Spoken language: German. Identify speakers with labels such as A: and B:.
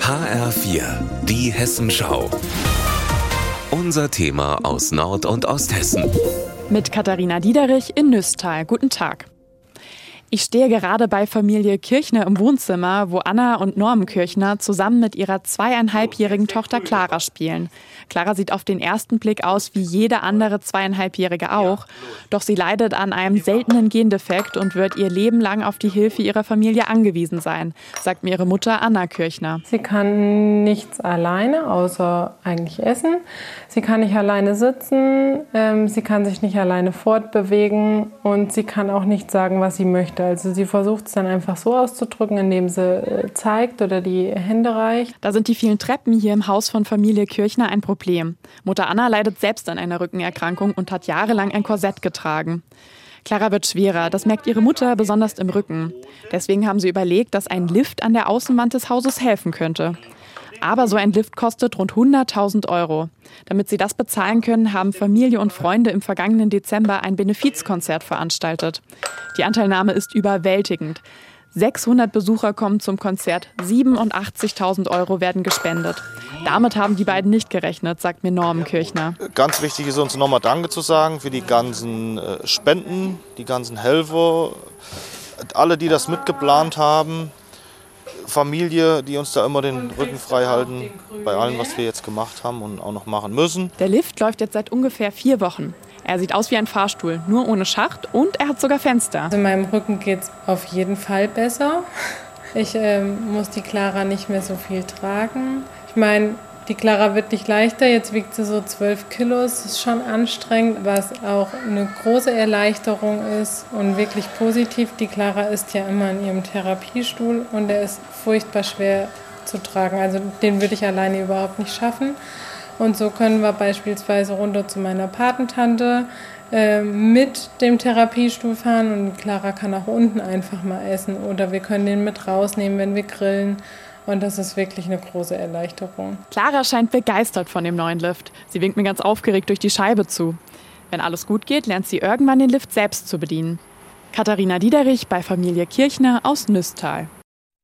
A: HR4, die Hessenschau. Unser Thema aus Nord- und Osthessen.
B: Mit Katharina Diederich in Nüstal. Guten Tag. Ich stehe gerade bei Familie Kirchner im Wohnzimmer, wo Anna und Norm Kirchner zusammen mit ihrer zweieinhalbjährigen Tochter Clara spielen. Clara sieht auf den ersten Blick aus wie jede andere zweieinhalbjährige auch. Doch sie leidet an einem seltenen Gendefekt und wird ihr Leben lang auf die Hilfe ihrer Familie angewiesen sein, sagt mir ihre Mutter Anna Kirchner.
C: Sie kann nichts alleine, außer eigentlich essen. Sie kann nicht alleine sitzen, ähm, sie kann sich nicht alleine fortbewegen und sie kann auch nicht sagen, was sie möchte möchte. Also sie versucht es dann einfach so auszudrücken, indem sie äh, zeigt oder die Hände reicht.
B: Da sind die vielen Treppen hier im Haus von Familie Kirchner ein Problem. Mutter Anna leidet selbst an einer Rückenerkrankung und hat jahrelang ein Korsett getragen. Clara wird schwerer, das merkt ihre Mutter besonders im Rücken. Deswegen haben sie überlegt, dass ein Lift an der Außenwand des Hauses helfen könnte. Aber so ein Lift kostet rund 100.000 Euro. Damit sie das bezahlen können, haben Familie und Freunde im vergangenen Dezember ein Benefizkonzert veranstaltet. Die Anteilnahme ist überwältigend. 600 Besucher kommen zum Konzert, 87.000 Euro werden gespendet. Damit haben die beiden nicht gerechnet, sagt mir Norman Kirchner.
D: Ganz wichtig ist uns nochmal Danke zu sagen für die ganzen äh, Spenden, die ganzen Helfer, alle, die das mitgeplant haben. Familie, die uns da immer den Rücken frei halten bei allem, was wir jetzt gemacht haben und auch noch machen müssen.
B: Der Lift läuft jetzt seit ungefähr vier Wochen. Er sieht aus wie ein Fahrstuhl, nur ohne Schacht und er hat sogar Fenster.
C: Also meinem Rücken geht es auf jeden Fall besser. Ich äh, muss die Clara nicht mehr so viel tragen. Ich meine, die Clara wird nicht leichter, jetzt wiegt sie so 12 Kilo. Das ist schon anstrengend, was auch eine große Erleichterung ist und wirklich positiv. Die Clara ist ja immer in ihrem Therapiestuhl und der ist furchtbar schwer zu tragen. Also den würde ich alleine überhaupt nicht schaffen. Und so können wir beispielsweise runter zu meiner Patentante äh, mit dem Therapiestuhl fahren und Clara kann auch unten einfach mal essen oder wir können den mit rausnehmen, wenn wir grillen. Und das ist wirklich eine große Erleichterung.
B: Clara scheint begeistert von dem neuen Lift. Sie winkt mir ganz aufgeregt durch die Scheibe zu. Wenn alles gut geht, lernt sie irgendwann den Lift selbst zu bedienen. Katharina Diederich bei Familie Kirchner aus Nüstal.